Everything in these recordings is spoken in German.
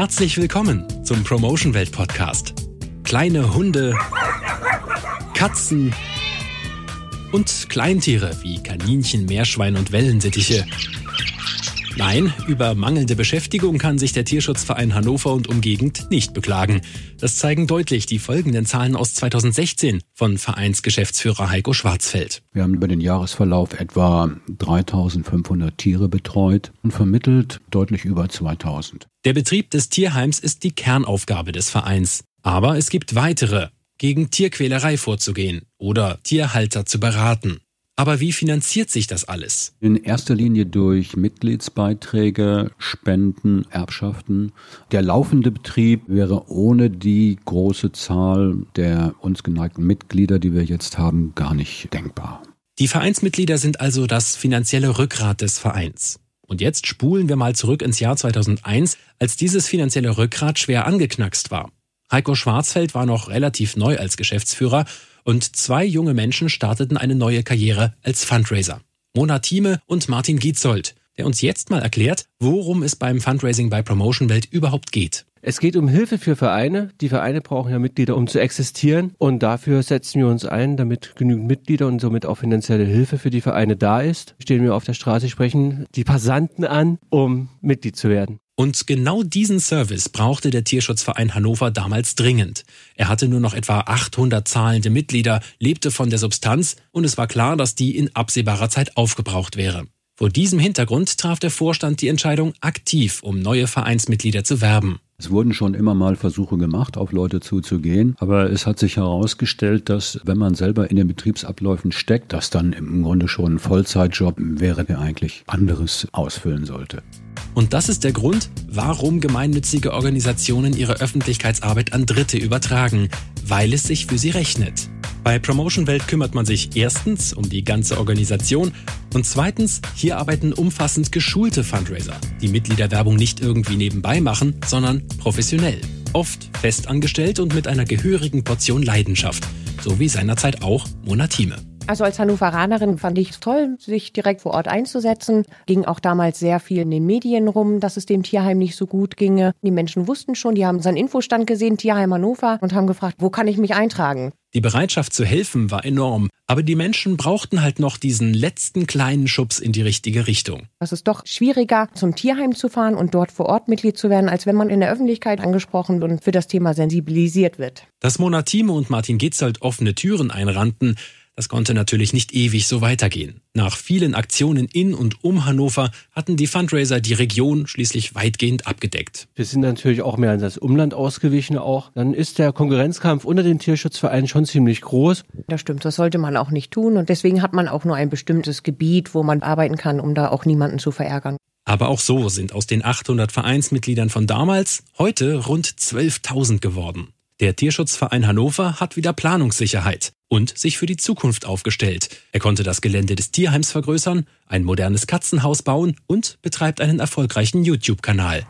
Herzlich willkommen zum Promotion Welt Podcast. Kleine Hunde, Katzen und Kleintiere wie Kaninchen, Meerschwein und Wellensittiche Nein, über mangelnde Beschäftigung kann sich der Tierschutzverein Hannover und Umgegend nicht beklagen. Das zeigen deutlich die folgenden Zahlen aus 2016 von Vereinsgeschäftsführer Heiko Schwarzfeld. Wir haben über den Jahresverlauf etwa 3500 Tiere betreut und vermittelt deutlich über 2000. Der Betrieb des Tierheims ist die Kernaufgabe des Vereins. Aber es gibt weitere, gegen Tierquälerei vorzugehen oder Tierhalter zu beraten. Aber wie finanziert sich das alles? In erster Linie durch Mitgliedsbeiträge, Spenden, Erbschaften. Der laufende Betrieb wäre ohne die große Zahl der uns geneigten Mitglieder, die wir jetzt haben, gar nicht denkbar. Die Vereinsmitglieder sind also das finanzielle Rückgrat des Vereins. Und jetzt spulen wir mal zurück ins Jahr 2001, als dieses finanzielle Rückgrat schwer angeknackst war. Heiko Schwarzfeld war noch relativ neu als Geschäftsführer und zwei junge Menschen starteten eine neue Karriere als Fundraiser. Mona Thieme und Martin Gietzold, der uns jetzt mal erklärt, worum es beim Fundraising bei Promotion Welt überhaupt geht. Es geht um Hilfe für Vereine. Die Vereine brauchen ja Mitglieder, um zu existieren. Und dafür setzen wir uns ein, damit genügend Mitglieder und somit auch finanzielle Hilfe für die Vereine da ist. Stehen wir auf der Straße, sprechen die Passanten an, um Mitglied zu werden. Und genau diesen Service brauchte der Tierschutzverein Hannover damals dringend. Er hatte nur noch etwa 800 zahlende Mitglieder, lebte von der Substanz und es war klar, dass die in absehbarer Zeit aufgebraucht wäre. Vor diesem Hintergrund traf der Vorstand die Entscheidung, aktiv um neue Vereinsmitglieder zu werben. Es wurden schon immer mal Versuche gemacht, auf Leute zuzugehen, aber es hat sich herausgestellt, dass wenn man selber in den Betriebsabläufen steckt, das dann im Grunde schon ein Vollzeitjob wäre, der eigentlich anderes ausfüllen sollte. Und das ist der Grund, warum gemeinnützige Organisationen ihre Öffentlichkeitsarbeit an Dritte übertragen, weil es sich für sie rechnet. Bei Promotion Welt kümmert man sich erstens um die ganze Organisation und zweitens, hier arbeiten umfassend geschulte Fundraiser, die Mitgliederwerbung nicht irgendwie nebenbei machen, sondern professionell. Oft festangestellt und mit einer gehörigen Portion Leidenschaft, so wie seinerzeit auch Mona Thieme. Also als Hannoveranerin fand ich es toll, sich direkt vor Ort einzusetzen. Ging auch damals sehr viel in den Medien rum, dass es dem Tierheim nicht so gut ginge. Die Menschen wussten schon, die haben seinen Infostand gesehen, Tierheim Hannover, und haben gefragt, wo kann ich mich eintragen? Die Bereitschaft zu helfen war enorm, aber die Menschen brauchten halt noch diesen letzten kleinen Schubs in die richtige Richtung. Es ist doch schwieriger, zum Tierheim zu fahren und dort vor Ort Mitglied zu werden, als wenn man in der Öffentlichkeit angesprochen und für das Thema sensibilisiert wird. Dass Mona Thieme und Martin Gitzold offene Türen einrannten, das konnte natürlich nicht ewig so weitergehen. Nach vielen Aktionen in und um Hannover hatten die Fundraiser die Region schließlich weitgehend abgedeckt. Wir sind natürlich auch mehr in das Umland ausgewichen auch. Dann ist der Konkurrenzkampf unter den Tierschutzvereinen schon ziemlich groß. Das stimmt, das sollte man auch nicht tun und deswegen hat man auch nur ein bestimmtes Gebiet, wo man arbeiten kann, um da auch niemanden zu verärgern. Aber auch so sind aus den 800 Vereinsmitgliedern von damals heute rund 12.000 geworden. Der Tierschutzverein Hannover hat wieder Planungssicherheit und sich für die Zukunft aufgestellt. Er konnte das Gelände des Tierheims vergrößern, ein modernes Katzenhaus bauen und betreibt einen erfolgreichen YouTube-Kanal.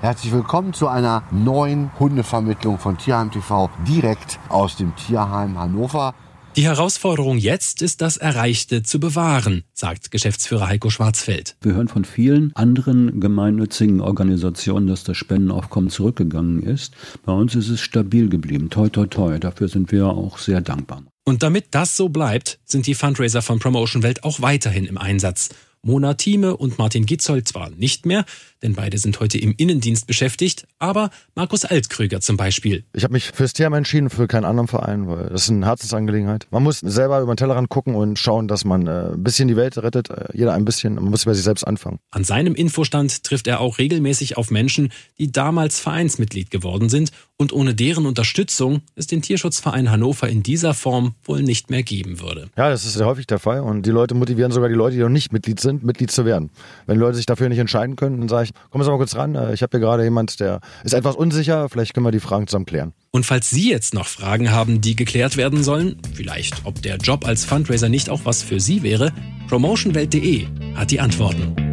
Herzlich willkommen zu einer neuen Hundevermittlung von Tierheim TV direkt aus dem Tierheim Hannover. Die Herausforderung jetzt ist, das Erreichte zu bewahren, sagt Geschäftsführer Heiko Schwarzfeld. Wir hören von vielen anderen gemeinnützigen Organisationen, dass das Spendenaufkommen zurückgegangen ist. Bei uns ist es stabil geblieben. Toi, toi, toi. Dafür sind wir auch sehr dankbar. Und damit das so bleibt, sind die Fundraiser von Promotion Welt auch weiterhin im Einsatz. Mona Thieme und Martin Gitzold zwar nicht mehr, denn beide sind heute im Innendienst beschäftigt, aber Markus Altkrüger zum Beispiel. Ich habe mich fürs Thema entschieden, für keinen anderen Verein, weil das ist eine Herzensangelegenheit. Man muss selber über den Tellerrand gucken und schauen, dass man äh, ein bisschen die Welt rettet, äh, jeder ein bisschen, man muss bei sich selbst anfangen. An seinem Infostand trifft er auch regelmäßig auf Menschen, die damals Vereinsmitglied geworden sind und ohne deren Unterstützung es den Tierschutzverein Hannover in dieser Form wohl nicht mehr geben würde. Ja, das ist sehr häufig der Fall und die Leute motivieren sogar die Leute, die noch nicht Mitglied sind, Mitglied zu werden. Wenn Leute sich dafür nicht entscheiden können, dann sage ich, komm jetzt mal kurz ran, äh, ich habe hier gerade jemand, der ist etwas unsicher, vielleicht können wir die Fragen zusammen klären. Und falls Sie jetzt noch Fragen haben, die geklärt werden sollen, vielleicht ob der Job als Fundraiser nicht auch was für Sie wäre, promotionwelt.de hat die Antworten.